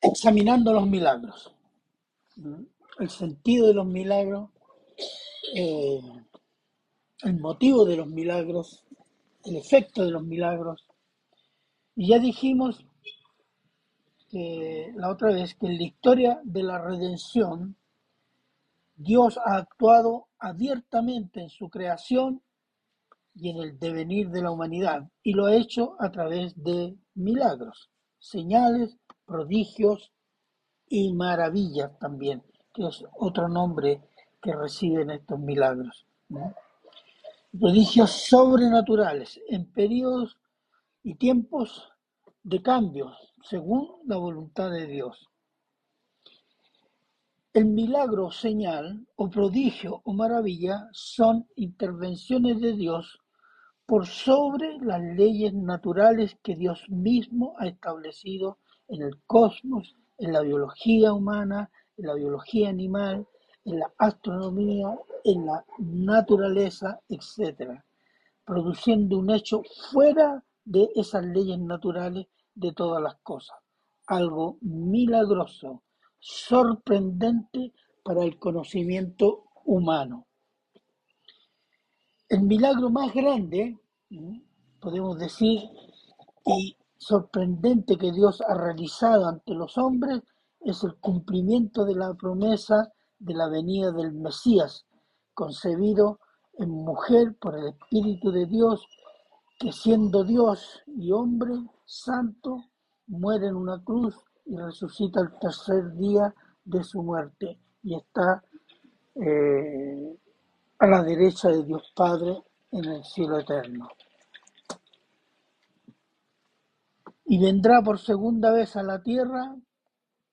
examinando los milagros. El sentido de los milagros, eh, el motivo de los milagros, el efecto de los milagros. Y ya dijimos que la otra vez que en la historia de la redención, Dios ha actuado abiertamente en su creación y en el devenir de la humanidad, y lo ha hecho a través de milagros, señales, prodigios y maravillas también, que es otro nombre que reciben estos milagros. Prodigios sobrenaturales en periodos y tiempos de cambios según la voluntad de Dios. El milagro, señal o prodigio o maravilla son intervenciones de Dios por sobre las leyes naturales que Dios mismo ha establecido en el cosmos, en la biología humana, en la biología animal, en la astronomía, en la naturaleza, etc., produciendo un hecho fuera de esas leyes naturales de todas las cosas, algo milagroso, sorprendente para el conocimiento humano. El milagro más grande, podemos decir, y sorprendente que Dios ha realizado ante los hombres es el cumplimiento de la promesa de la venida del Mesías, concebido en mujer por el Espíritu de Dios, que siendo Dios y hombre santo, muere en una cruz y resucita el tercer día de su muerte y está eh, a la derecha de Dios Padre en el cielo eterno. Y vendrá por segunda vez a la tierra,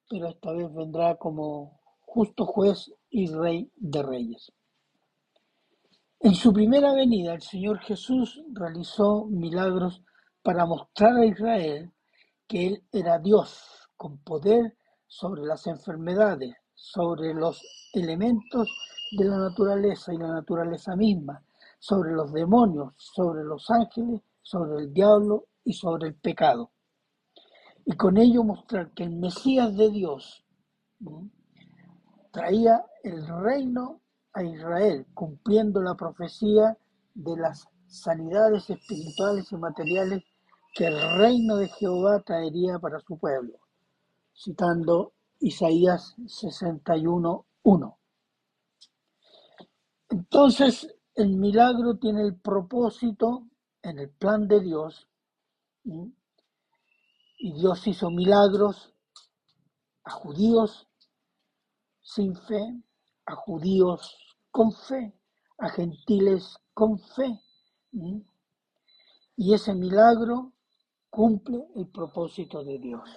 pero esta vez vendrá como justo juez y rey de reyes. En su primera venida, el Señor Jesús realizó milagros para mostrar a Israel que Él era Dios con poder sobre las enfermedades, sobre los elementos de la naturaleza y la naturaleza misma, sobre los demonios, sobre los ángeles, sobre el diablo y sobre el pecado. Y con ello mostrar que el Mesías de Dios traía el reino a Israel, cumpliendo la profecía de las sanidades espirituales y materiales que el reino de Jehová traería para su pueblo, citando Isaías 61.1. Entonces, el milagro tiene el propósito en el plan de Dios, y Dios hizo milagros a judíos sin fe, a judíos con fe, a gentiles con fe. Y ese milagro cumple el propósito de Dios.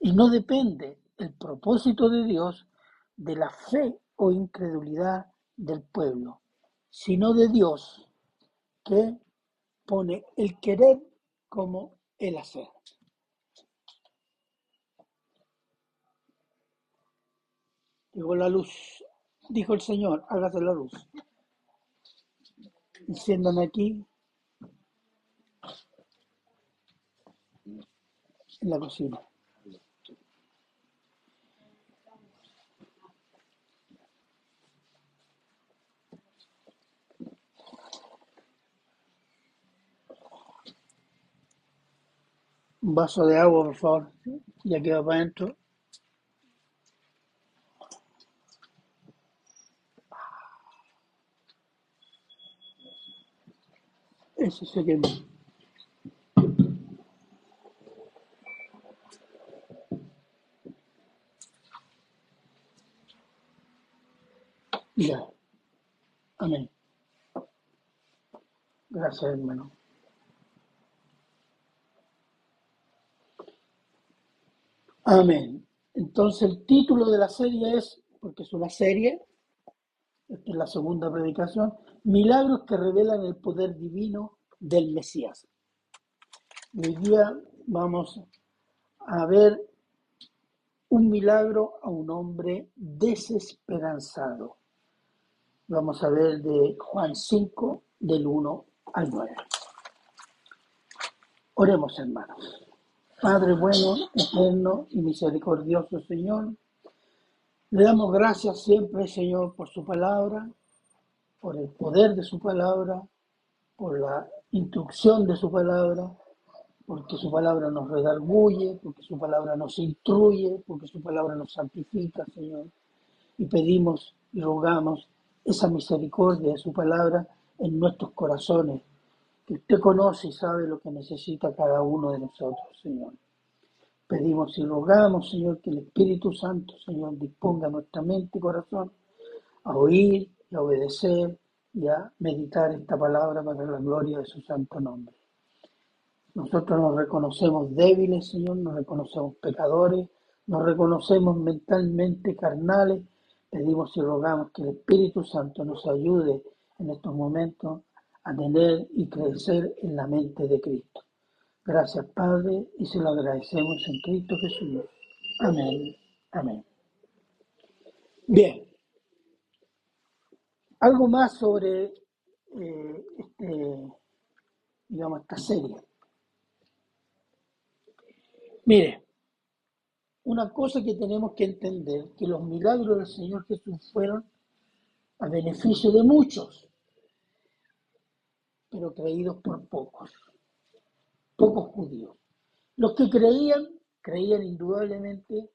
Y no depende el propósito de Dios de la fe o incredulidad del pueblo, sino de Dios que pone el querer como el hacer. Llegó la luz, dijo el Señor, hágase la luz. Enciéndame aquí en la cocina. Un vaso de agua, por favor. Ya queda para adentro. Eso se quemó. Ya. Amén. Gracias, hermano. Amén. Entonces el título de la serie es, porque es una serie, esta es la segunda predicación, Milagros que revelan el poder divino del Mesías. Hoy día vamos a ver un milagro a un hombre desesperanzado. Vamos a ver de Juan 5, del 1 al 9. Oremos, hermanos. Padre bueno, eterno y misericordioso Señor, le damos gracias siempre, Señor, por su palabra, por el poder de su palabra, por la instrucción de su palabra, porque su palabra nos redarguye, porque su palabra nos instruye, porque su palabra nos santifica, Señor. Y pedimos y rogamos esa misericordia de su palabra en nuestros corazones, que usted conoce y sabe lo que necesita cada uno de nosotros, Señor. Pedimos y rogamos, Señor, que el Espíritu Santo, Señor, disponga nuestra mente y corazón a oír y a obedecer y a meditar esta palabra para la gloria de su santo nombre. Nosotros nos reconocemos débiles, Señor, nos reconocemos pecadores, nos reconocemos mentalmente carnales. Pedimos y rogamos que el Espíritu Santo nos ayude en estos momentos a tener y crecer en la mente de Cristo. Gracias, Padre, y se lo agradecemos en Cristo Jesús. Amén. Amén. Bien. Algo más sobre eh, este, digamos, esta serie. Mire, una cosa que tenemos que entender, que los milagros del Señor Jesús fueron a beneficio de muchos, pero creídos por pocos, pocos judíos. Los que creían, creían indudablemente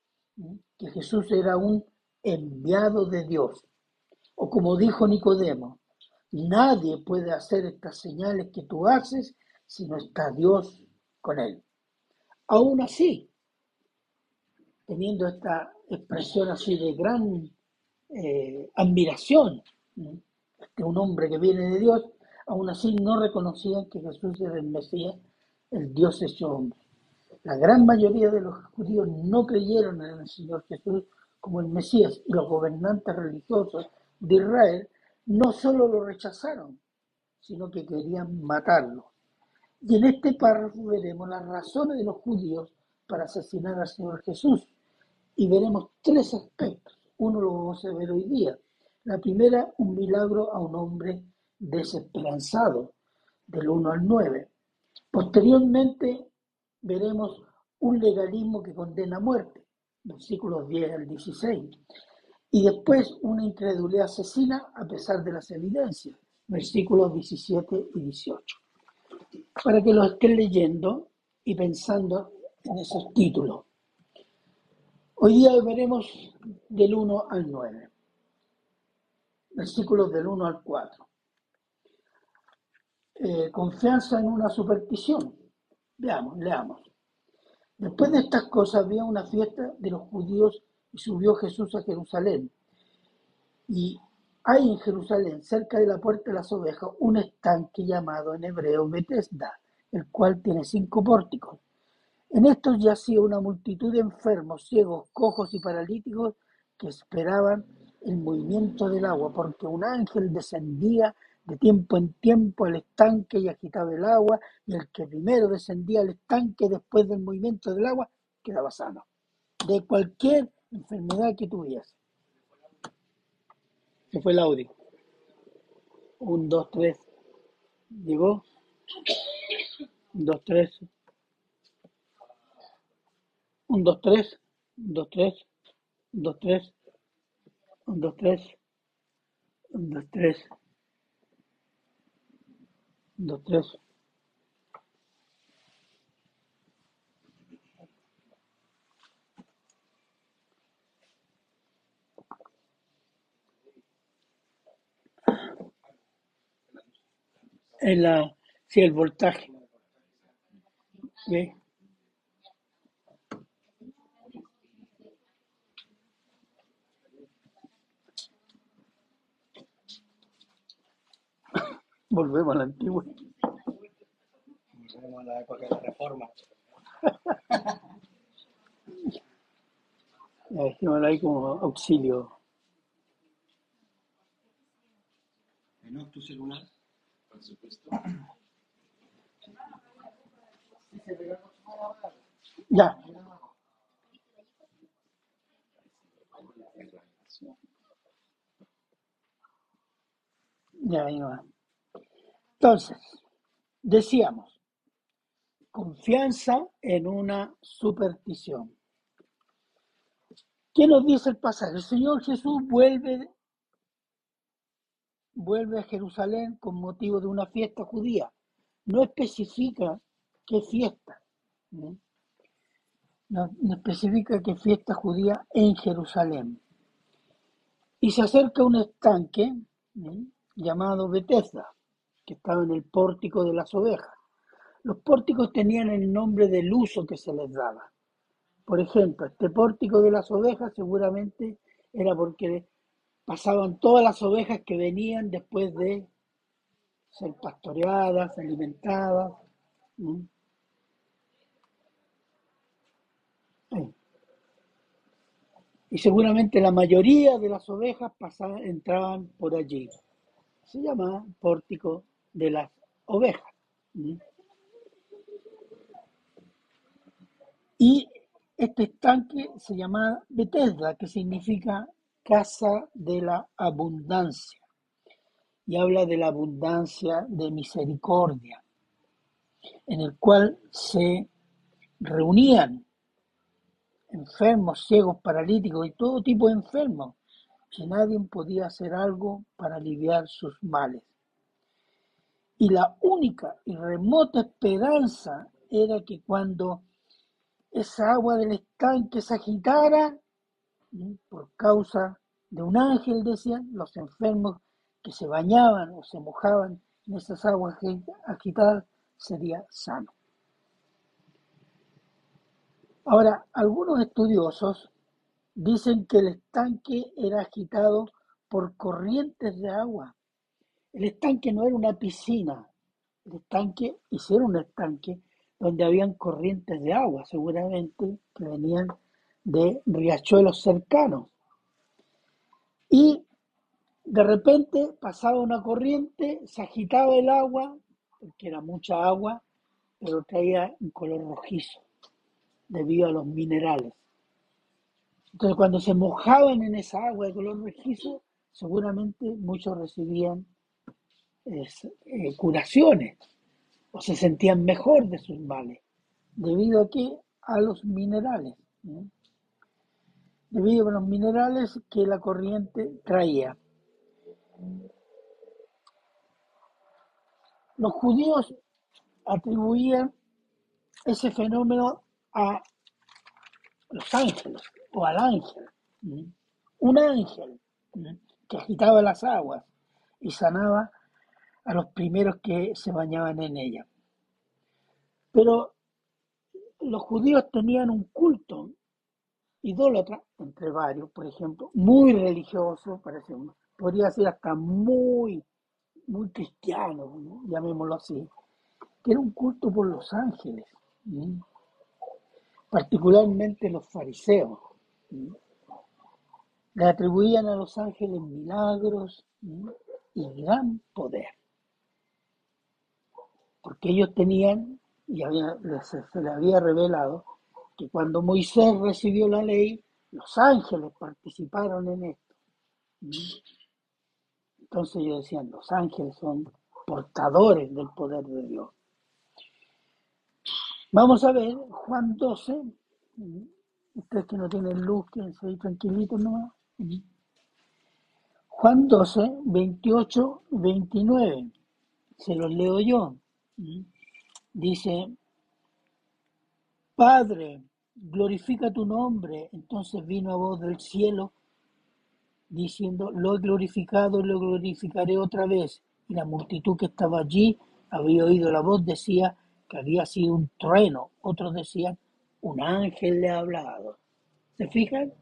que Jesús era un enviado de Dios. O como dijo Nicodemo, nadie puede hacer estas señales que tú haces si no está Dios con él. Aún así, teniendo esta expresión así de gran eh, admiración de un hombre que viene de Dios, aún así no reconocían que Jesús era el Mesías, el Dios hecho hombre. La gran mayoría de los judíos no creyeron en el Señor Jesús como el Mesías y los gobernantes religiosos de Israel no solo lo rechazaron, sino que querían matarlo. Y en este párrafo veremos las razones de los judíos para asesinar al Señor Jesús. Y veremos tres aspectos. Uno lo vamos a ver hoy día. La primera, un milagro a un hombre desesperanzado, del 1 al 9. Posteriormente veremos un legalismo que condena a muerte, versículos 10 al 16. Y después una incredulidad asesina a pesar de las evidencias, versículos 17 y 18 para que lo estén leyendo y pensando en esos títulos. Hoy día veremos del 1 al 9, versículos del 1 al 4. Eh, confianza en una superstición. Veamos, leamos. Después de estas cosas había una fiesta de los judíos y subió Jesús a Jerusalén. Y hay en Jerusalén, cerca de la puerta de las ovejas, un estanque llamado en hebreo Bethesda, el cual tiene cinco pórticos. En estos yacía una multitud de enfermos, ciegos, cojos y paralíticos que esperaban el movimiento del agua, porque un ángel descendía de tiempo en tiempo al estanque y agitaba el agua, y el que primero descendía al estanque después del movimiento del agua quedaba sano, de cualquier enfermedad que tuviese. Se fue el audio. Un, dos, tres. Llegó. Un, dos, tres. Un, dos, tres. Un, dos, tres. Un, dos, tres. Un, dos, tres. Un, dos, tres. Dos, tres. En la, sí, el voltaje. ¿Ve? Volvemos a la antigua. Volvemos a la época de la reforma. La dejémosla ahí como auxilio. ¿No? ¿Tu celular? Por supuesto. Ya. Ya, ahí va. Entonces, decíamos, confianza en una superstición. ¿Qué nos dice el pasaje? El Señor Jesús vuelve, vuelve a Jerusalén con motivo de una fiesta judía. No especifica qué fiesta. ¿no? Especifica qué fiesta judía en Jerusalén. Y se acerca a un estanque llamado Bethesda, que estaba en el pórtico de las ovejas. Los pórticos tenían el nombre del uso que se les daba. Por ejemplo, este pórtico de las ovejas seguramente era porque pasaban todas las ovejas que venían después de ser pastoreadas, alimentadas. Y seguramente la mayoría de las ovejas pasaban, entraban por allí. Se llama pórtico de las ovejas. Y este estanque se llama Bethesda, que significa casa de la abundancia. Y habla de la abundancia de misericordia, en el cual se reunían enfermos, ciegos, paralíticos y todo tipo de enfermos, que nadie podía hacer algo para aliviar sus males. Y la única y remota esperanza era que cuando esa agua del estanque se agitara, por causa de un ángel, decían, los enfermos que se bañaban o se mojaban en esas aguas agitadas, sería sano. Ahora, algunos estudiosos dicen que el estanque era agitado por corrientes de agua. El estanque no era una piscina, el estanque, hicieron un estanque donde habían corrientes de agua, seguramente que venían de riachuelos cercanos. Y de repente pasaba una corriente, se agitaba el agua, porque era mucha agua, pero traía un color rojizo debido a los minerales. Entonces cuando se mojaban en esa agua de color rojizo, seguramente muchos recibían eh, curaciones o se sentían mejor de sus males, debido a qué? A los minerales, debido a los minerales que la corriente traía. Los judíos atribuían ese fenómeno a los ángeles o al ángel, un ángel que agitaba las aguas y sanaba a los primeros que se bañaban en ella. Pero los judíos tenían un culto idólatra, entre varios, por ejemplo, muy religioso, parece podría ser hasta muy, muy cristiano, ¿no? llamémoslo así, que era un culto por los ángeles, particularmente los fariseos. Le atribuían a los ángeles milagros y gran poder, porque ellos tenían, y se, les había revelado, que cuando Moisés recibió la ley, los ángeles participaron en esto. Entonces ellos decían, los ángeles son portadores del poder de Dios. Vamos a ver Juan 12. Ustedes que no tienen luz, quédense ahí tranquilitos nomás. Juan 12, 28, 29. Se los leo yo. Dice, Padre, glorifica tu nombre. Entonces vino a voz del cielo diciendo, lo he glorificado y lo glorificaré otra vez. Y la multitud que estaba allí había oído la voz, decía que había sido un trueno. Otros decían, un ángel le ha hablado. ¿Se fijan?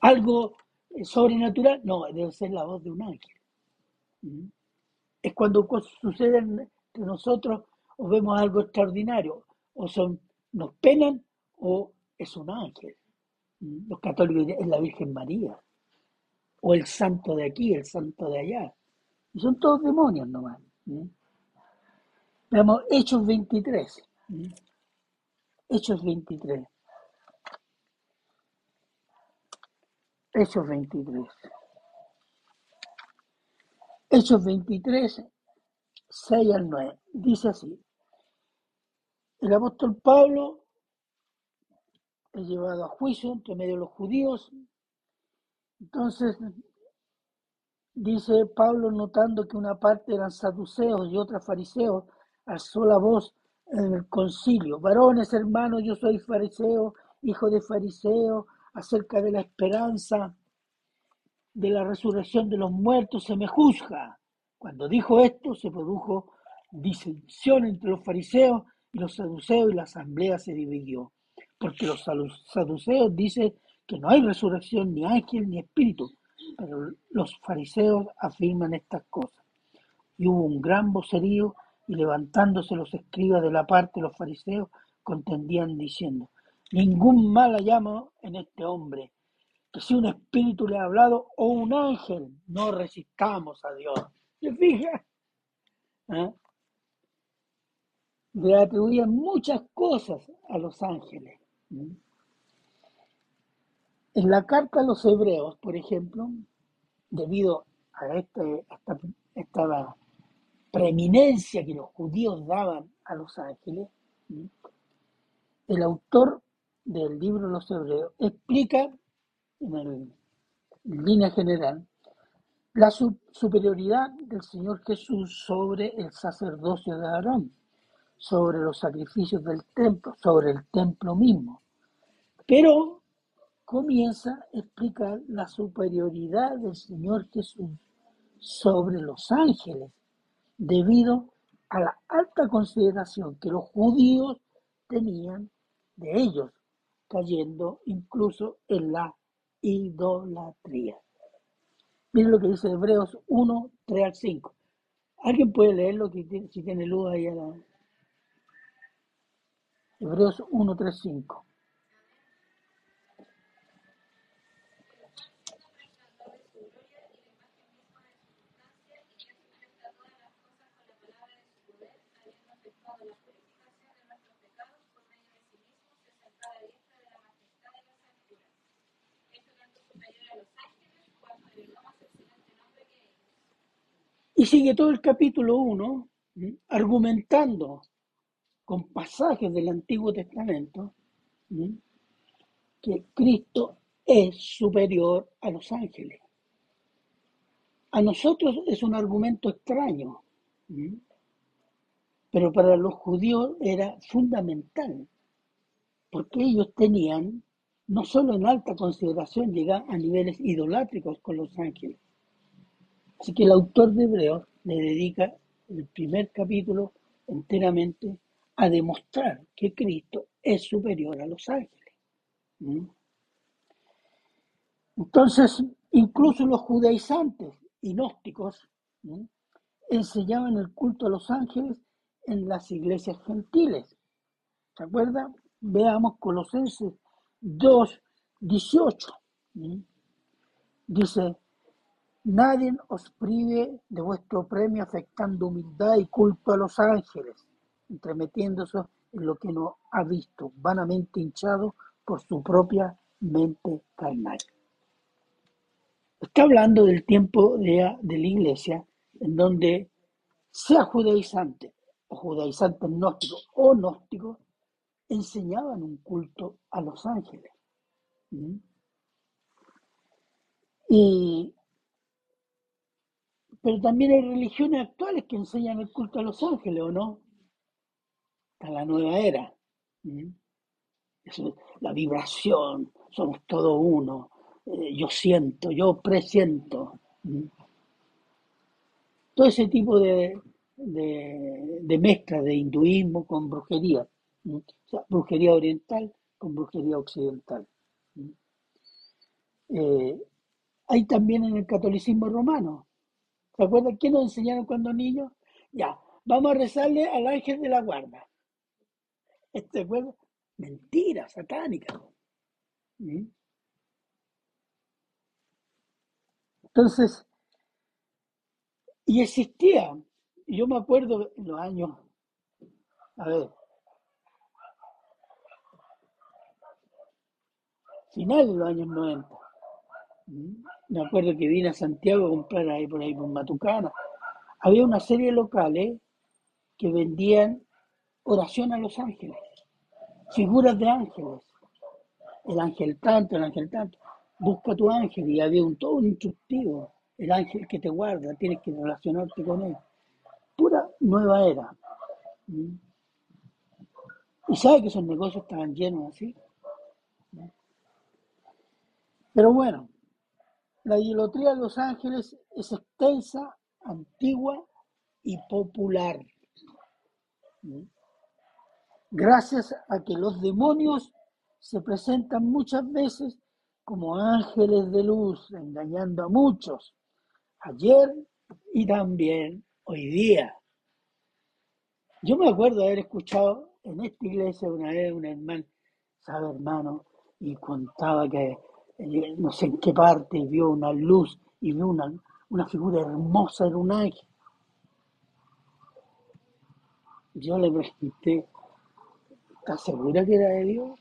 ¿Algo sobrenatural? No, debe ser la voz de un ángel. ¿Mm? Es cuando suceden nosotros o vemos algo extraordinario, o son, nos penan, o es un ángel. Los católicos es la Virgen María, o el santo de aquí, el santo de allá. Y son todos demonios nomás. ¿Mm? Veamos Hechos 23. ¿Mm? Hechos 23. Hechos 23. Hechos 23, 6 al 9. Dice así. el apóstol Pablo es llevado a juicio entre medio de los judíos. Entonces, dice Pablo, notando que una parte eran saduceos y otra fariseos, alzó la voz en el concilio. Varones, hermanos, yo soy fariseo, hijo de fariseo, acerca de la esperanza de la resurrección de los muertos se me juzga. Cuando dijo esto, se produjo disensión entre los fariseos y los saduceos y la asamblea se dividió. Porque los saduceos dicen que no hay resurrección ni ángel ni espíritu, pero los fariseos afirman estas cosas. Y hubo un gran vocerío y levantándose los escribas de la parte de los fariseos contendían diciendo, ningún mal hallamos en este hombre, que si un espíritu le ha hablado o un ángel, no resistamos a Dios. ¿Se fija? ¿Eh? Le atribuían muchas cosas a los ángeles. En la carta a los hebreos, por ejemplo, debido a, este, esta, esta preeminencia que los judíos daban a los ángeles, el autor del libro los hebreos explica en, línea general la superioridad del Señor Jesús sobre el sacerdocio de Aarón, sobre los sacrificios del templo, sobre el templo mismo. Pero comienza a explicar la superioridad del Señor Jesús sobre los ángeles, debido a la alta consideración que los judíos tenían de ellos, cayendo incluso en la idolatría. Miren lo que dice Hebreos 1, 3 al 5. ¿Alguien puede leerlo si tiene luz ahí a la... Hebreos 1, 3, 5. Y sigue todo el capítulo 1 argumentando con pasajes del Antiguo Testamento que Cristo es superior a los ángeles. A nosotros es un argumento extraño, pero para los judíos era fundamental, porque ellos tenían no solo en alta consideración llegar a niveles idolátricos con los ángeles, Así que el autor de Hebreos le dedica el primer capítulo enteramente a demostrar que Cristo es superior a los ángeles. ¿Mm? Entonces, incluso los judaizantes y gnósticos ¿Mm? enseñaban el culto a los ángeles en las iglesias gentiles. ¿Se acuerdan? Veamos Colosenses 2, 18. ¿Mm? Dice, Nadie os prive de vuestro premio afectando humildad y culto a los ángeles, entremetiéndose en lo que no ha visto, vanamente hinchado por su propia mente carnal. Está hablando del tiempo de, la iglesia en donde sea judaizante o judaizante gnóstico o gnóstico, enseñaban un culto a los ángeles. ¿Mm? Y pero también hay religiones actuales que enseñan el culto a los ángeles, ¿o no? Está la nueva era. la vibración, somos todo uno. Eh, yo siento, yo presiento. Todo ese tipo de, de, mezcla de hinduismo con brujería. O sea, brujería oriental con brujería occidental. Eh, hay también en el catolicismo romano ¿Se acuerdan qué nos enseñaron cuando niños? Ya, vamos a rezarle al ángel de la guarda. ¿Se acuerdan? Mentira, satánica. ¿Mm? Entonces, y existía, yo me acuerdo en los años, a ver, final de los años 90, me acuerdo que vine a Santiago a comprar ahí por ahí por Matucana. Había una serie de locales que vendían oración a los ángeles, figuras de ángeles, el ángel tanto, el ángel tanto, busca tu ángel y había un todo un instructivo, el ángel que te guarda, tienes que relacionarte con él. Pura nueva era. ¿Mm? Y sabe que esos negocios estaban llenos así. Pero bueno, la idolatría de los ángeles es extensa, antigua y popular. Gracias a que los demonios se presentan muchas veces como ángeles de luz, engañando a muchos, ayer y también hoy día. Yo me acuerdo haber escuchado en esta iglesia una vez un hermano, sabe hermano, y contaba que no sé en qué parte vio una luz y vio una, una figura hermosa, era un ángel. Yo le pregunté, ¿estás segura que era de Dios?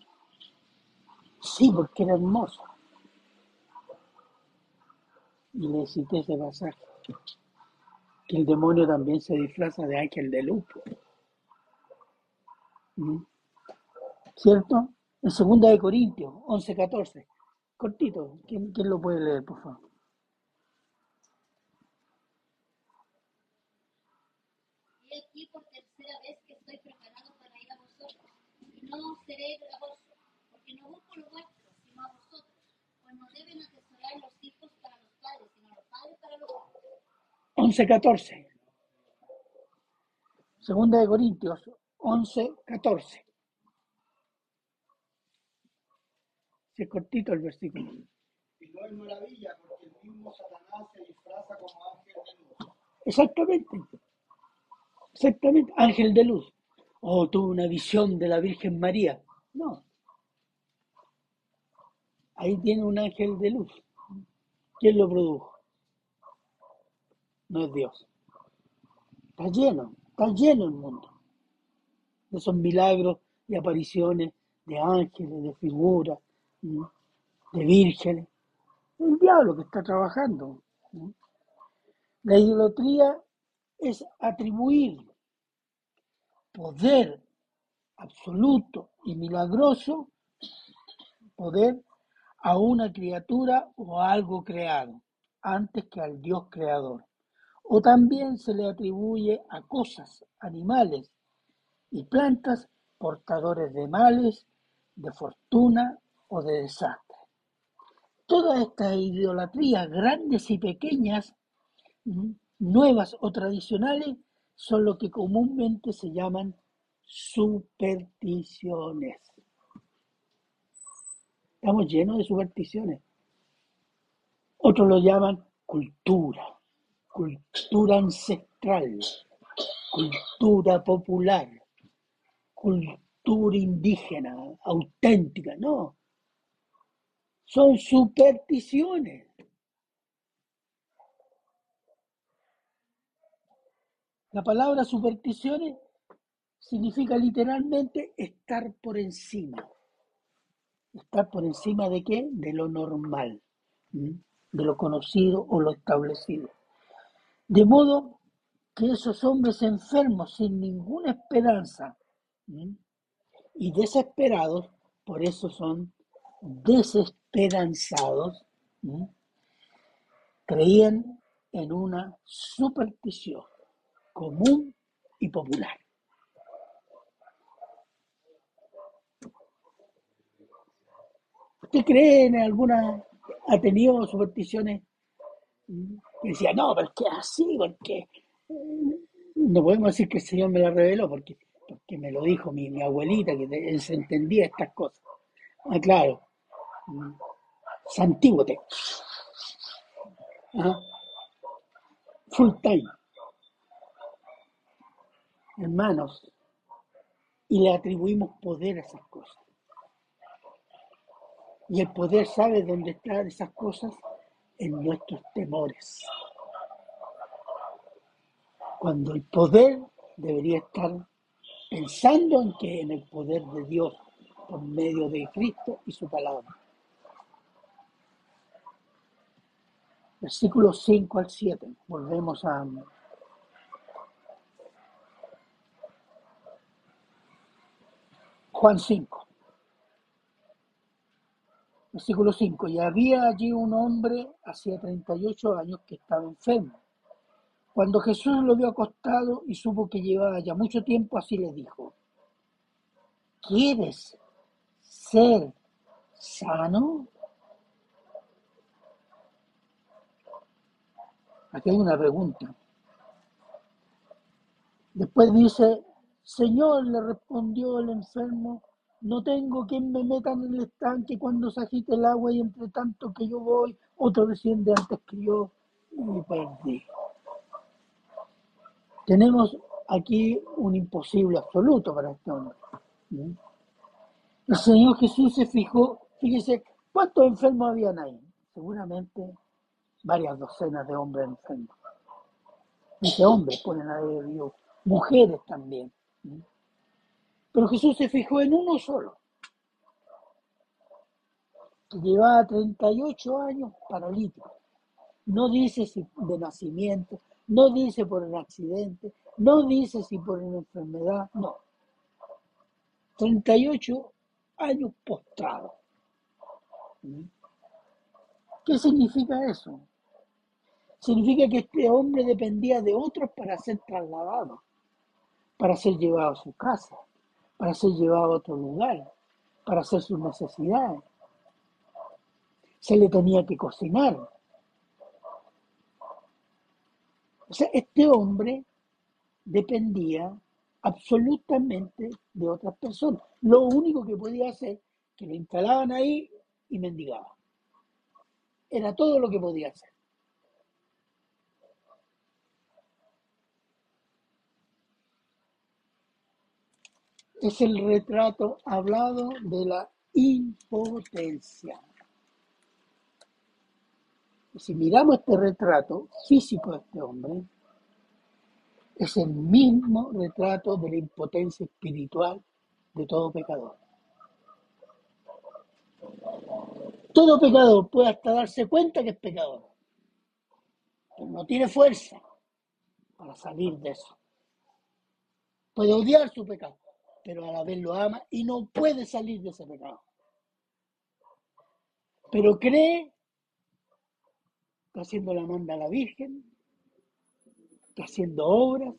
Sí, porque era hermoso. Y le cité ese pasaje, que el demonio también se disfraza de ángel de luz. ¿Mm? ¿Cierto? En segunda de Corintios 11, 14. Cortito, ¿quién, quién lo puede leer, por favor? Y aquí por tercera vez que estoy preparado para ir a vosotros, y no os seré gravoso, porque no busco lo vuestro, sino a vosotros, pues no deben atesorar los hijos para los padres, sino los padres para los hijos. 11, 14. Segunda de Corintios 11, 14. Si es cortito el versículo. Y no es maravilla porque el mismo Satanás se disfraza como ángel de luz. Exactamente. Exactamente. Ángel de luz. O tuvo una visión de la Virgen María. No. Ahí tiene un ángel de luz. ¿Quién lo produjo? No es Dios. Está lleno, está lleno el mundo de esos milagros y apariciones de ángeles, de figuras, de vírgenes. El diablo que está trabajando. La idolatría es atribuir poder absoluto y milagroso, poder a una criatura o a algo creado, antes que al Dios creador. O también se le atribuye a cosas, animales y plantas portadores de males, de fortuna o de desastre. Todas estas idolatrías, grandes y pequeñas, nuevas o tradicionales, son lo que comúnmente se llaman supersticiones. Estamos llenos de supersticiones. Otros lo llaman cultura, cultura ancestral, cultura popular, cultura indígena, auténtica. No, son supersticiones. La palabra supersticiones significa literalmente estar por encima. ¿Estar por encima de qué? De lo normal, de lo conocido o lo establecido. De modo que esos hombres enfermos sin ninguna esperanza y desesperados, por eso son desesperanzados, creían en una superstición común y popular. ¿Usted cree en alguna, ha tenido supersticiones mm, que decía, no, pero es que es así, porque mm, no podemos decir que el Señor me la reveló, porque, porque me lo dijo mi, mi abuelita, que se entendía estas cosas. Ah, claro, santígote, ah, full time, hermanos, y le atribuimos poder a esas cosas. Y el poder sabe dónde están esas cosas en nuestros temores. Cuando el poder debería estar pensando en que en el poder de Dios por medio de Cristo y su palabra. Versículos 5 al 7. Volvemos a Juan 5, versículo 5. Y había allí un hombre hacía 38 años que estaba enfermo. Cuando Jesús lo vio acostado y supo que llevaba ya mucho tiempo, así le dijo, ¿quieres ser sano? Aquí hay una pregunta. Después dice, Señor, le respondió el enfermo, no tengo quien me meta en el estanque cuando se agite el agua y entre tanto que yo voy, otro desciende antes que yo y me perdí. Tenemos aquí un imposible absoluto para este hombre. ¿Mm? El Señor Jesús se fijó, fíjese, ¿cuántos enfermos habían ahí? Seguramente varias docenas de hombres enfermos. Dice hombres, pueden haber Dios, mujeres también. Pero Jesús se fijó en uno solo, que llevaba 38 años paralítico. No dice si de nacimiento, no dice por un accidente, no dice si por una enfermedad, no. 38 años postrado. ¿Qué significa eso? Significa que este hombre dependía de otros para ser trasladado, para ser llevado a su casa, para ser llevado a otro lugar, para hacer sus necesidades. Se le tenía que cocinar. O sea, este hombre dependía absolutamente de otras personas. Lo único que podía hacer, que lo instalaban ahí y mendigaba. Era todo lo que podía hacer. Es el retrato hablado de la impotencia. Si miramos este retrato físico de este hombre, es el mismo retrato de la impotencia espiritual de todo pecador. Todo pecador puede hasta darse cuenta que es pecador, pero no tiene fuerza para salir de eso. Puede odiar su pecado, pero a la vez lo ama y no puede salir de ese pecado. Pero cree que haciendo la manda a la Virgen, que haciendo obras,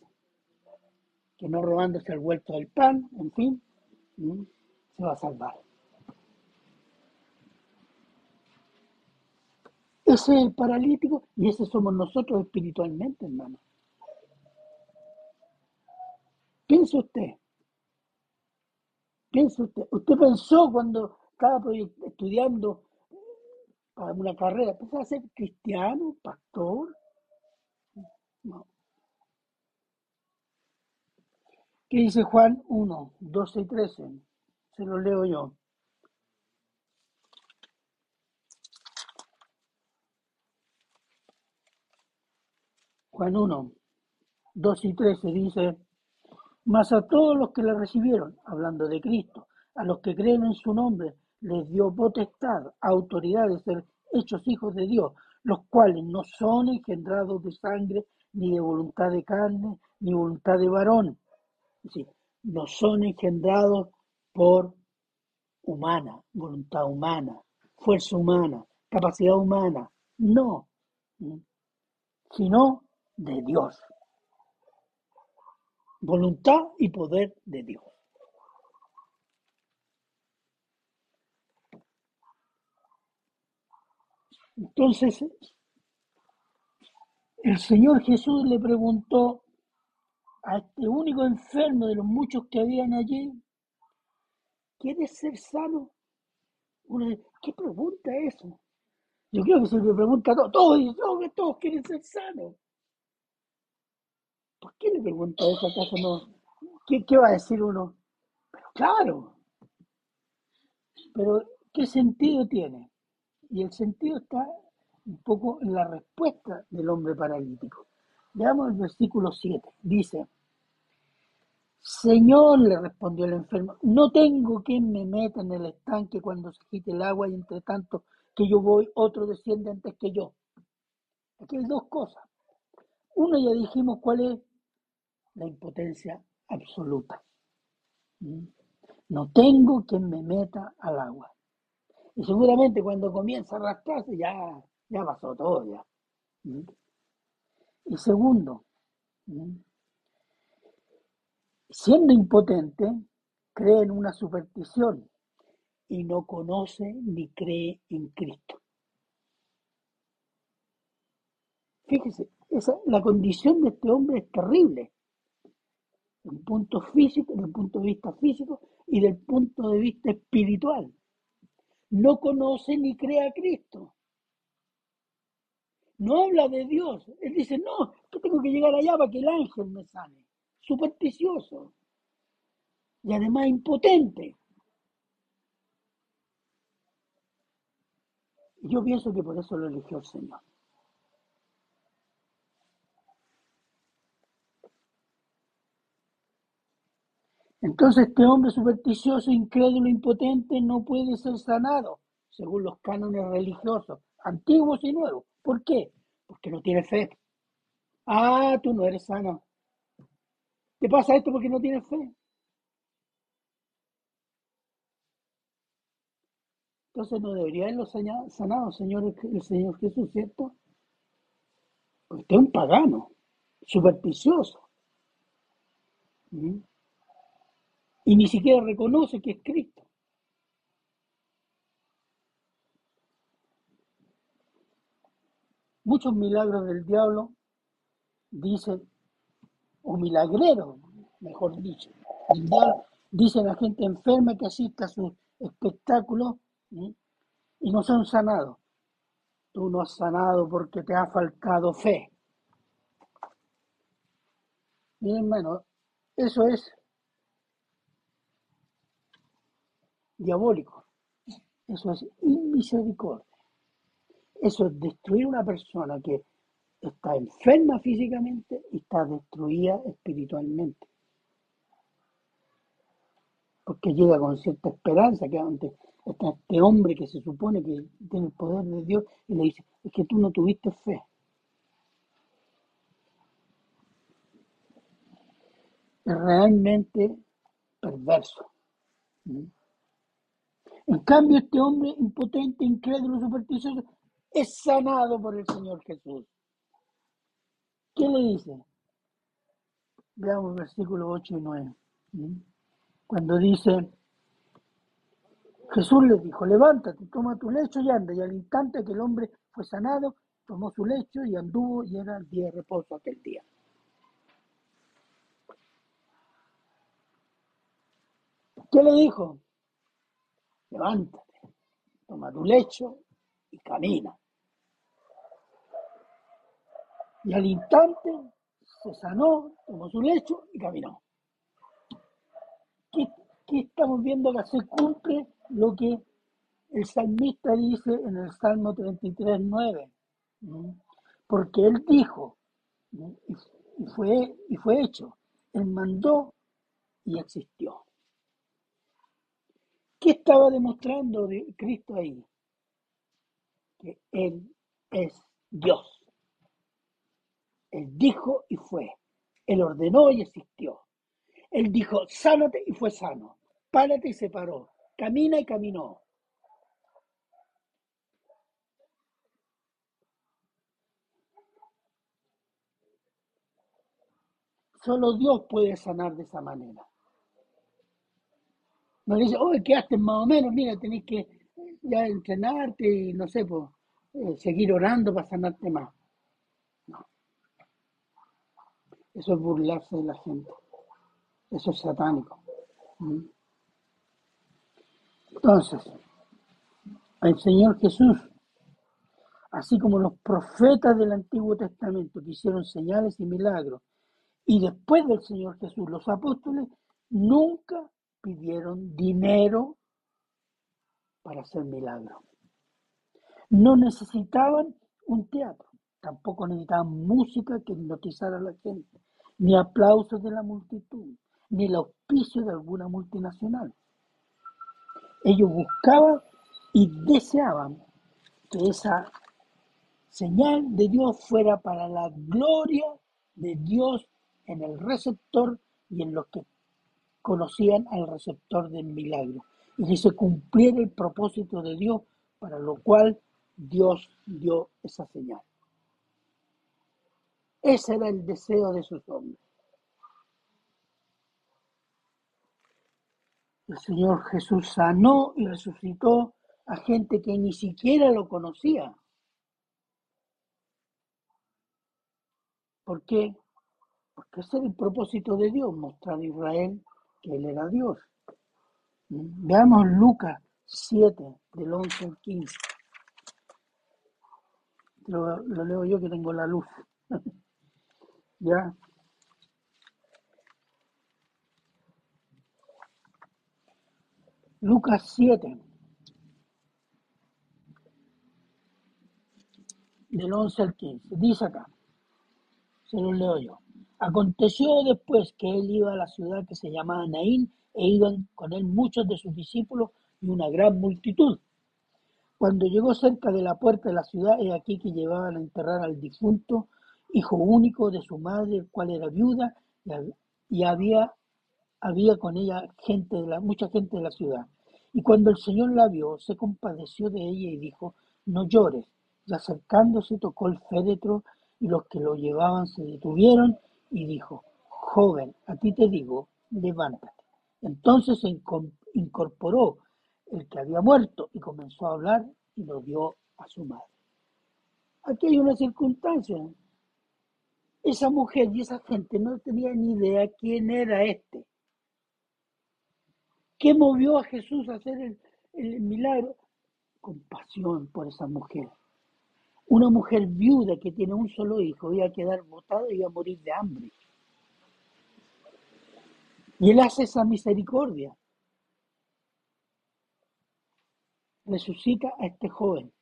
que no robándose el vuelto del pan, en fin, se va a salvar. Ese es el paralítico y ese somos nosotros espiritualmente, hermano. Piense usted, piense usted, usted pensó cuando estaba estudiando para una carrera, pensaba ser cristiano, pastor. No. ¿Qué dice Juan 1, 12 y 13? Se lo leo yo. Juan 1, 12 y 13 dice, mas a todos los que le recibieron, hablando de Cristo, a los que creen en su nombre, les dio potestad, autoridad de ser hechos hijos de Dios, los cuales no son engendrados de sangre, ni de voluntad de carne, ni voluntad de varón. Es decir, no son engendrados por humana, voluntad humana, fuerza humana, capacidad humana. No, sino de Dios. Voluntad y poder de Dios. Entonces, el Señor Jesús le preguntó a este único enfermo de los muchos que habían allí, ¿quieres ser sano? Dice, ¿qué pregunta es eso? Yo creo que se le pregunta a todos, todos, todos, todos quieren ser sanos. ¿Por qué le pregunta eso acaso no? ¿Qué, ¿Qué va a decir uno? Pero claro, pero ¿qué sentido tiene? Y el sentido está un poco en la respuesta del hombre paralítico. Veamos el versículo 7. Dice, Señor, le respondió el enfermo, no tengo quien me meta en el estanque cuando se quite el agua y entre tanto que yo voy, otro desciende antes que yo. Aquí hay dos cosas. Uno ya dijimos cuál es la impotencia absoluta. ¿Mm? No tengo quien me meta al agua. Y seguramente cuando comienza a arrastrarse ya, ya pasó todo ya. ¿Mm? Y segundo, ¿mm? siendo impotente, cree en una superstición y no conoce ni cree en Cristo. Fíjese, esa, la condición de este hombre es terrible, el punto físico, desde el punto de vista físico y del punto de vista espiritual. No conoce ni cree a Cristo. No habla de Dios. Él dice, no, que tengo que llegar allá para que el ángel me sane. Supersticioso. Y además impotente. Yo pienso que por eso lo eligió el Señor. Entonces este hombre supersticioso, incrédulo, impotente no puede ser sanado, según los cánones religiosos, antiguos y nuevos. ¿Por qué? Porque no tiene fe. Ah, tú no eres sano. ¿Te pasa esto porque no tienes fe? Entonces no debería haberlo saña- sanado, Señor, el Señor Jesús, ¿cierto? Porque usted es un pagano, supersticioso. ¿Mm? Y ni siquiera reconoce que es Cristo. Muchos milagros del diablo dicen, o milagreros, mejor dicho, del diablo, dicen a gente enferma que asiste a sus espectáculos y no son sanados. Tú no has sanado porque te ha faltado fe. Miren, hermano, eso es diabólico, eso es inmisericordia, eso es destruir una persona que está enferma físicamente y está destruida espiritualmente. porque llega con cierta esperanza, que ante está este hombre que se supone que tiene el poder de Dios y le dice, es que tú no tuviste fe. Es realmente perverso. ¿Mm? En cambio, este hombre impotente, incrédulo, supersticioso, es sanado por el Señor Jesús. ¿Qué le dice? Veamos versículos 8 y 9. ¿Mm? Cuando dice, Jesús le dijo, levántate, toma tu lecho y anda. Y al instante que el hombre fue sanado, tomó su lecho y anduvo y era el día de reposo aquel día. ¿Qué le dijo? Levántate, toma tu lecho y camina. Y al instante se sanó, tomó su lecho y caminó. ¿Qué, estamos viendo acá? Se cumple lo que el salmista dice en el Salmo 33, 9. ¿Mm? Porque él dijo, y fue, y fue hecho, él mandó y existió. ¿Qué estaba demostrando de Cristo ahí? Que Él es Dios. Él dijo y fue. Él ordenó y existió. Él dijo, sánate y fue sano. Párate y se paró. Camina y caminó. Solo Dios puede sanar de esa manera. No dice, oh, quedaste más o menos, mira, tenés que ya entrenarte y no sé, pues, eh, seguir orando para sanarte más. No, eso es burlarse de la gente. Eso es satánico. ¿Mm? Entonces, el Señor Jesús, así como los profetas del Antiguo Testamento que hicieron señales y milagros, y después del Señor Jesús, los apóstoles nunca pidieron dinero para hacer milagros. No necesitaban un teatro, tampoco necesitaban música que hipnotizara a la gente, ni aplausos de la multitud, ni el auspicio de alguna multinacional. Ellos buscaban y deseaban que esa señal de Dios fuera para la gloria de Dios en el receptor y en los que conocían al receptor del milagro y que se cumpliera el propósito de Dios para lo cual Dios dio esa señal. Ese era el deseo de sus hombres. El Señor Jesús sanó y resucitó a gente que ni siquiera lo conocía. ¿Por qué? Porque ese era el propósito de Dios, mostrar a Israel Él era Dios. Veamos Lucas 7, del 11 al 15. Lo, lo leo yo que tengo la luz. ¿Ya? Lucas 7, del 11 al 15. Dice acá, se lo leo yo. Aconteció después que él iba a la ciudad que se llamaba Naín e iban con él muchos de sus discípulos y una gran multitud. Cuando llegó cerca de la puerta de la ciudad, he aquí que llevaban a enterrar al difunto, hijo único de su madre, el cual era viuda, y hab- y había, había con ella gente de la, mucha gente de la ciudad. Y cuando el Señor la vio, se compadeció de ella y dijo, no llores. Y acercándose tocó el féretro, y los que lo llevaban se detuvieron, y dijo, joven, a ti te digo, levántate. Entonces se inco- incorporó el que había muerto y comenzó a hablar y lo dio a su madre. Aquí hay una circunstancia. Esa mujer y esa gente no tenía ni idea quién era este. ¿Qué movió a Jesús a hacer el, el milagro? Compasión por esa mujer. Una mujer viuda que tiene un solo hijo iba a quedar botada y iba a morir de hambre. Y él hace esa misericordia. Resucita a este joven.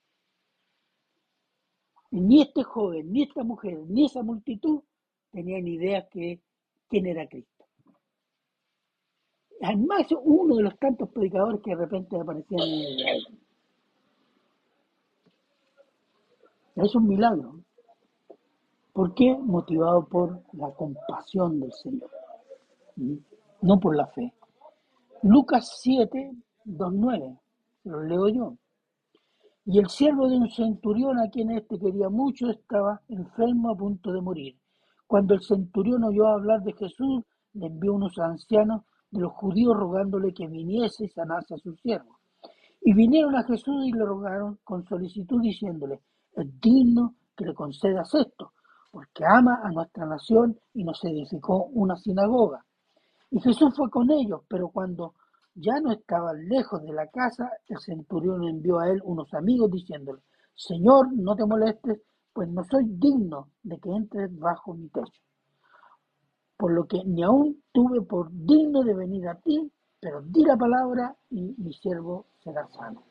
Y ni este joven, ni esta mujer, ni esa multitud tenían idea que quién era Cristo. Además, uno de los tantos predicadores que de repente aparecían en Israel. Es un milagro. ¿Por qué? Motivado por la compasión del Señor, no por la fe. Lucas 7, 2, 9, lo leo yo. Y el siervo de un centurión a quien éste quería mucho estaba enfermo a punto de morir. Cuando el centurión oyó hablar de Jesús, le envió unos ancianos de los judíos rogándole que viniese y sanase a su siervo. Y vinieron a Jesús y le rogaron con solicitud diciéndole, es digno que le concedas esto, porque ama a nuestra nación y nos edificó una sinagoga. Y Jesús fue con ellos, pero cuando ya no estaban lejos de la casa, el centurión envió a él unos amigos diciéndole, Señor, no te molestes, pues no soy digno de que entres bajo mi techo. Por lo que ni aún tuve por digno de venir a ti, pero di la palabra y mi siervo será sano.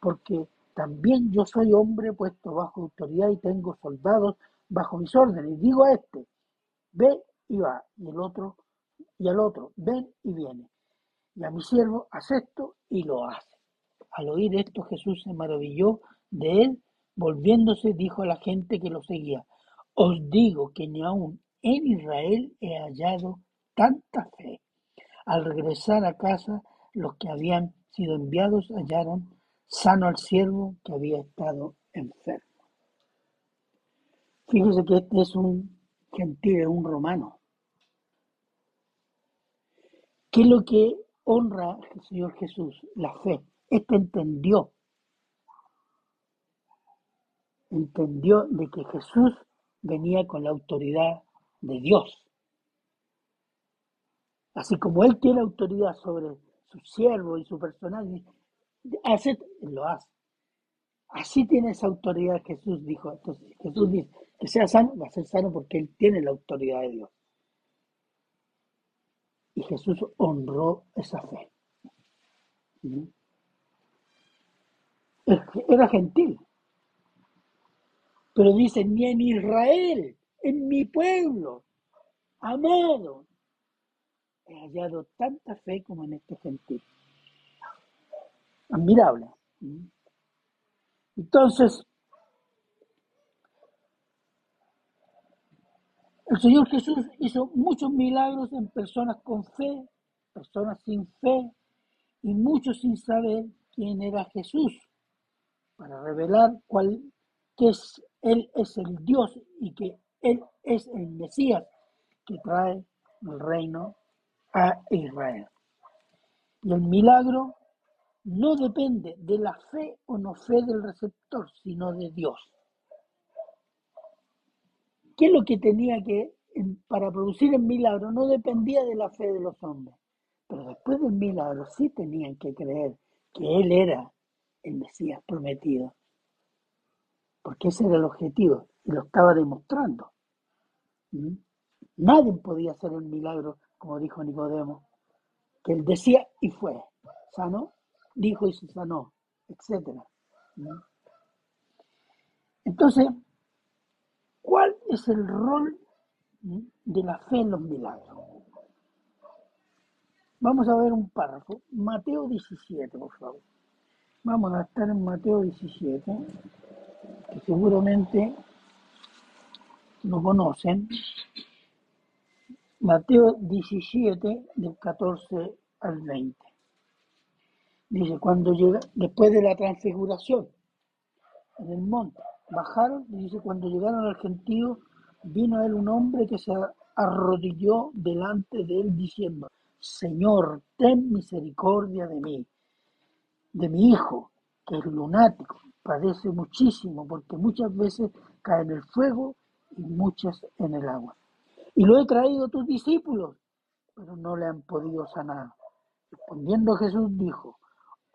Porque también yo soy hombre puesto bajo autoridad y tengo soldados bajo mis órdenes. Digo a este, ve y va, y el otro, y al otro, ven y viene. Y a mi siervo, haz esto y lo hace. Al oír esto, Jesús se maravilló de él, volviéndose, dijo a la gente que lo seguía, os digo que ni aún en Israel he hallado tanta fe. Al regresar a casa, los que habían sido enviados hallaron sano al siervo que había estado enfermo. Fíjese que este es un gentil, es un romano. ¿Qué es lo que honra al Señor Jesús? La fe. Este entendió, entendió de que Jesús venía con la autoridad de Dios. Así como Él tiene autoridad sobre su siervo y su personal, hace, lo hace. Así tiene esa autoridad Jesús, dijo. Entonces Jesús dice que sea sano, va a ser sano porque Él tiene la autoridad de Dios. Y Jesús honró esa fe. Era gentil. Pero dice, ni en Israel, en mi pueblo, amado, he hallado tanta fe como en este gentil. Admirable. Entonces, el Señor Jesús hizo muchos milagros en personas con fe, personas sin fe y muchos sin saber quién era Jesús, para revelar cuál que es, Él es el Dios y que Él es el Mesías que trae el reino a Israel. Y el milagro no depende de la fe o no fe del receptor, sino de Dios. ¿Qué es lo que tenía que, para producir el milagro, no dependía de la fe de los hombres? Pero después del milagro sí tenían que creer que Él era el Mesías prometido. Porque ese era el objetivo y lo estaba demostrando. ¿Mm? Nadie podía hacer el milagro, como dijo Nicodemo, que él decía y fue. Sanó, dijo y se sanó, etc. ¿Mm? Entonces, ¿cuál es el rol de la fe en los milagros? Vamos a ver un párrafo. Mateo 17, por favor. Vamos a estar en Mateo 17, que seguramente lo conocen. Mateo 17, del 14 al 20. Dice, cuando llega, después de la transfiguración en el monte, bajaron, y dice, cuando llegaron al gentío, vino a él un hombre que se arrodilló delante de él diciendo, Señor, ten misericordia de mí, de mi hijo, que es lunático, padece muchísimo, porque muchas veces cae en el fuego y muchas en el agua. Y lo he traído a tus discípulos, pero no le han podido sanar. Respondiendo Jesús dijo,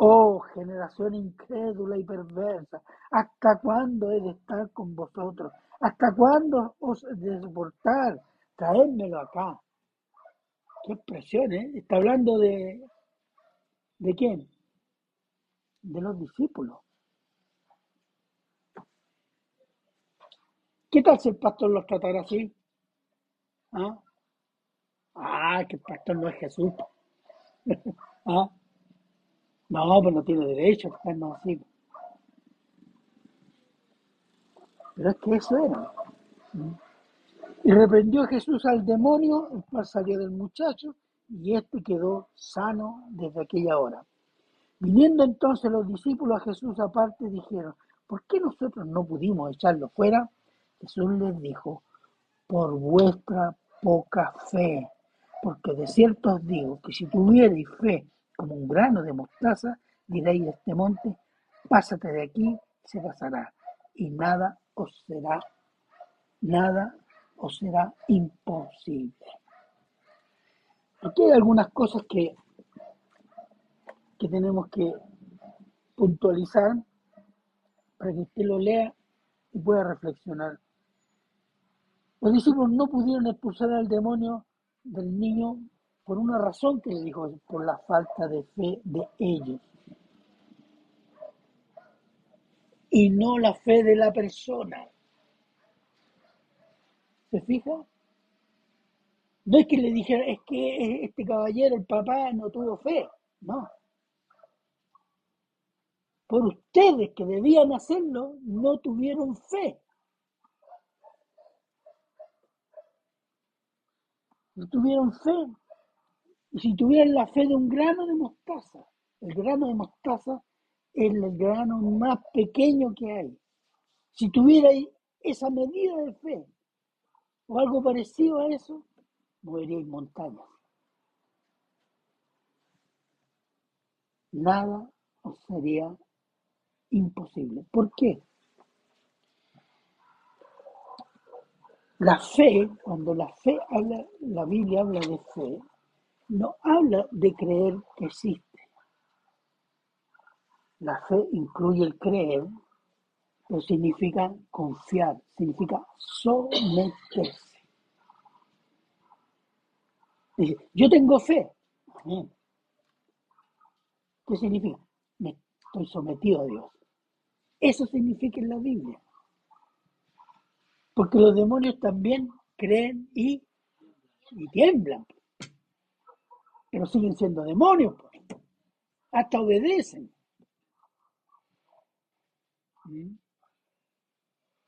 oh generación incrédula y perversa, ¿hasta cuándo he de estar con vosotros? ¿Hasta cuándo os he de soportar? Traédmelo acá. Qué expresión, ¿eh? Está hablando de... ¿De quién? De los discípulos. ¿Qué tal si el pastor los tratara así? ¿Ah? Ah, que el pastor no es Jesús. ¿Ah? No, pues no tiene derecho a estarnos así. Pero es que eso era. Y reprendió Jesús al demonio, el cual salió del muchacho, y éste quedó sano desde aquella hora. Viniendo entonces los discípulos a Jesús aparte, dijeron, ¿por qué nosotros no pudimos echarlo fuera? Jesús les dijo, por vuestra poca fe. Porque de cierto os digo que si tuvierais fe como un grano de mostaza, diréis a este monte, pásate de aquí, se pasará, y nada os será, nada os será imposible. Aquí hay algunas cosas que, que tenemos que puntualizar para que usted lo lea y pueda reflexionar. Los discípulos no pudieron expulsar al demonio del niño por una razón que le dijo, por la falta de fe de ellos. Y no la fe de la persona. ¿Se fija? No es que le dijera, es que este caballero, el papá, no tuvo fe. No. Por ustedes que debían hacerlo, no tuvieron fe. No tuvieron fe. Y si tuvieran la fe de un grano de mostaza, el grano de mostaza es el grano más pequeño que hay. Si tuvierais esa medida de fe o algo parecido a eso, moveríais montañas. Nada os sería imposible. ¿Por qué? La fe, cuando la fe habla, la Biblia habla de fe, no habla de creer que existe. La fe incluye el creer, pero significa confiar, significa someterse. Dice, yo tengo fe. ¿Qué significa? Me estoy sometido a Dios. Eso significa en la Biblia. Porque los demonios también creen y, y tiemblan. Pero siguen siendo demonios. pues. Hasta obedecen. ¿Mm?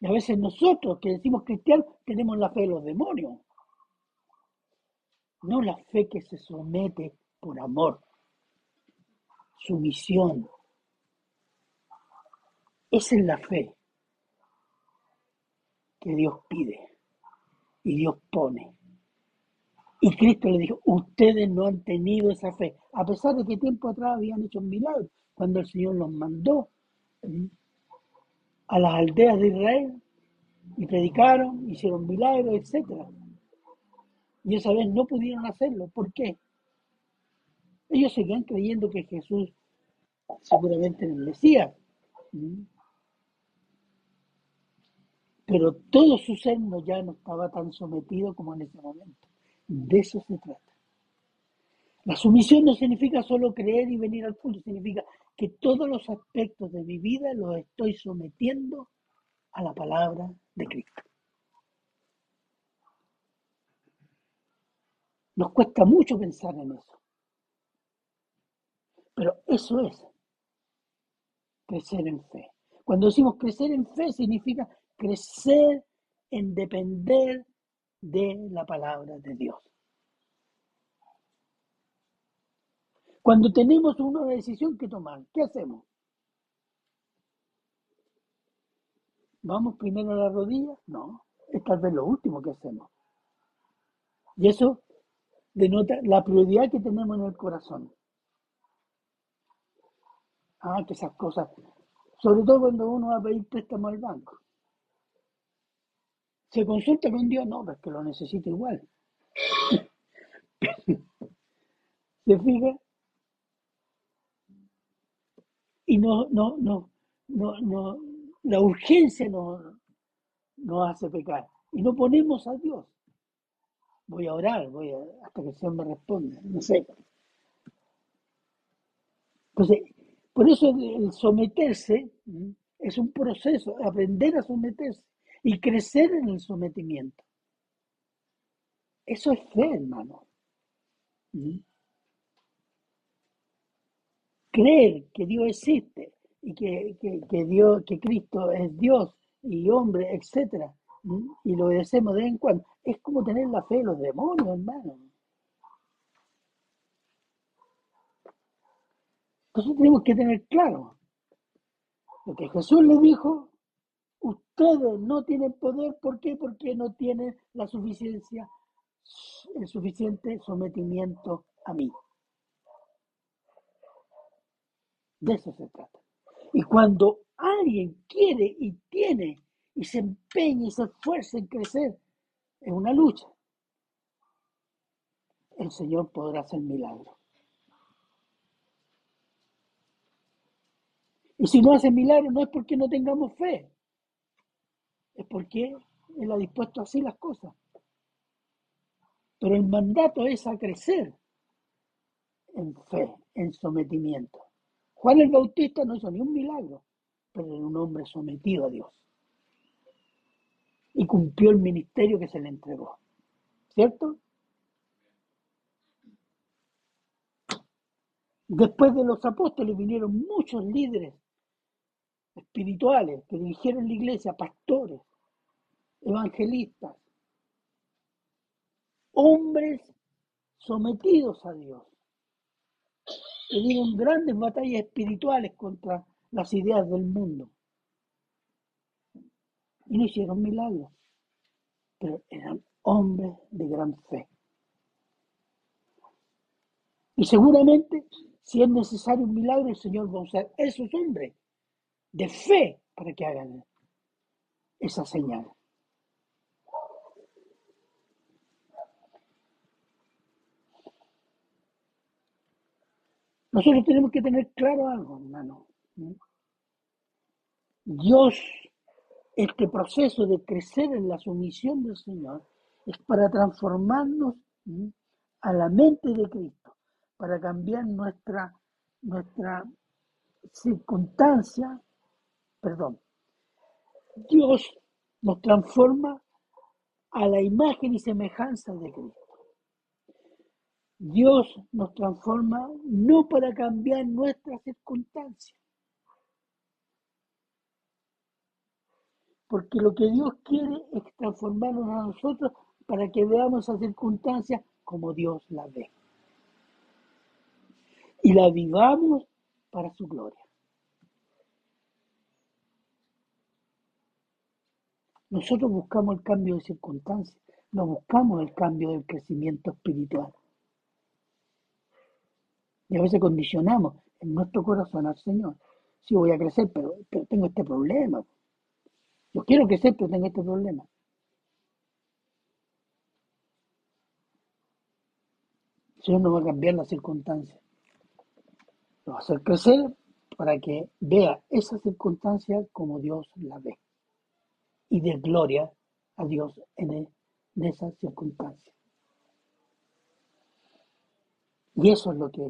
Y a veces nosotros que decimos cristianos tenemos la fe de los demonios. No la fe que se somete por amor, sumisión. Esa es la fe que Dios pide y Dios pone. Y Cristo le dijo, ustedes no han tenido esa fe, a pesar de que tiempo atrás habían hecho un milagro, cuando el Señor los mandó a las aldeas de Israel y predicaron, hicieron milagros, etc. Y esa vez no pudieron hacerlo. ¿Por qué? Ellos seguían creyendo que Jesús seguramente era el Mesías. ¿sí? Pero todo su ser no ya no estaba tan sometido como en ese momento. De eso se trata. La sumisión no significa solo creer y venir al culto, significa que todos los aspectos de mi vida los estoy sometiendo a la palabra de Cristo. Nos cuesta mucho pensar en eso, pero eso es crecer en fe. Cuando decimos crecer en fe significa crecer en depender de la palabra de Dios. Cuando tenemos una decisión que tomar, ¿qué hacemos? ¿Vamos primero a la rodilla? No, es tal vez lo último que hacemos. Y eso denota la prioridad que tenemos en el corazón. Ah, que esas cosas, sobre todo cuando uno va a pedir préstamo al banco. ¿Se consulta con Dios? No, porque lo necesita igual. ¿Se fija? Y no, no, no, no, no, la urgencia nos no hace pecar. Y no ponemos a Dios. Voy a orar, voy a, hasta que el Señor me responda, no sé. Entonces, por eso el someterse es un proceso, aprender a someterse y crecer en el sometimiento. Eso es fe, hermano. ¿m? Creer que Dios existe y que, que, que Dios, que Cristo es Dios y hombre, etcétera, ¿m? y lo obedecemos de vez en cuando, es como tener la fe de los demonios, hermano. Entonces tenemos que tener claro lo que Jesús le dijo, ustedes no tienen poder, ¿por qué? Porque no tienen la suficiencia, el suficiente sometimiento a mí. De eso se trata. Y cuando alguien quiere y tiene y se empeña y se esfuerza en crecer en una lucha, el Señor podrá hacer milagros. Y si no hace milagros no es porque no tengamos fe, es porque Él ha dispuesto así las cosas. Pero el mandato es a crecer en fe, en sometimiento. Juan el Bautista no hizo ni un milagro, pero era un hombre sometido a Dios. Y cumplió el ministerio que se le entregó. ¿Cierto? Después de los apóstoles vinieron muchos líderes espirituales que dirigieron la iglesia, pastores, evangelistas, hombres sometidos a Dios, que dieron grandes batallas espirituales contra las ideas del mundo. Y no hicieron milagros, pero eran hombres de gran fe. Y seguramente, si es necesario un milagro, el Señor va a usar esos hombres de fe para que hagan esa señal. Nosotros tenemos que tener claro algo, hermano. ¿no? Dios, este proceso de crecer en la sumisión del Señor, es para transformarnos ¿no? a la mente de Cristo, para cambiar nuestra, nuestra circunstancia, perdón. Dios nos transforma a la imagen y semejanza de Cristo. Dios nos transforma no para cambiar nuestras circunstancias, porque lo que Dios quiere es transformarnos a nosotros para que veamos esas circunstancias como Dios las ve. y la vivamos para su gloria. Nosotros buscamos el cambio de circunstancias, no buscamos el cambio del crecimiento espiritual. Y a veces condicionamos en nuestro corazón al Señor. Sí voy a crecer, pero, pero tengo este problema. Yo quiero crecer, pero tengo este problema. El Señor no va a cambiar las circunstancias. Lo va a hacer crecer para que vea esa circunstancia como Dios la ve. Y dé gloria a Dios en, e- en esas circunstancias. Y eso es lo que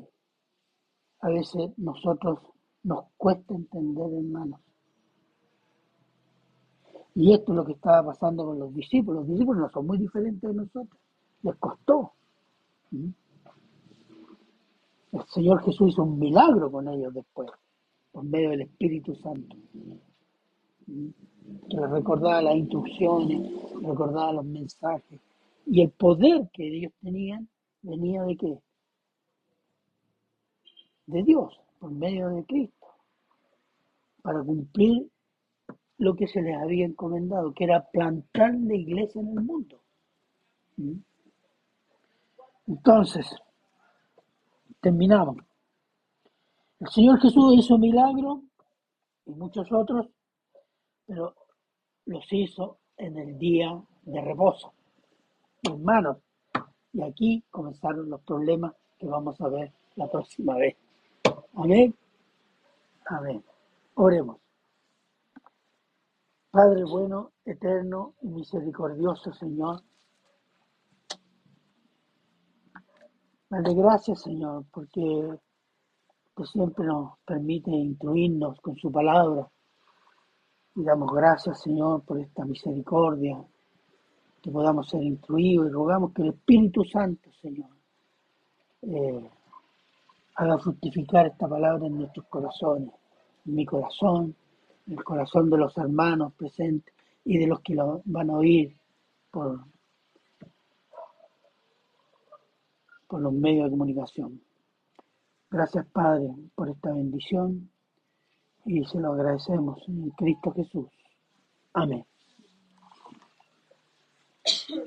a veces nosotros nos cuesta entender, hermanos. Y esto es lo que estaba pasando con los discípulos. Los discípulos no son muy diferentes de nosotros. Les costó. ¿Mm? El Señor Jesús hizo un milagro con ellos después, por medio del Espíritu Santo. Recordaba las instrucciones, recordaba los mensajes. Y el poder que ellos tenían venía de qué? De Dios, por medio de Cristo, para cumplir lo que se les había encomendado, que era plantar la iglesia en el mundo. ¿Mm? Entonces, terminamos. El Señor Jesús hizo milagros y muchos otros, pero los hizo en el día de reposo. Hermanos, y aquí comenzaron los problemas que vamos a ver la próxima vez. Amén. Amén. Oremos. Padre bueno, eterno y misericordioso Señor, dale gracias Señor, porque siempre nos permite instruirnos con su palabra. Y damos gracias Señor por esta misericordia, que podamos ser instruidos y rogamos que el Espíritu Santo, Señor, eh, haga fructificar esta palabra en nuestros corazones, en mi corazón, en el corazón de los hermanos presentes y de los que lo van a oír por, por los medios de comunicación. Gracias Padre por esta bendición y se lo agradecemos en Cristo Jesús. Amén.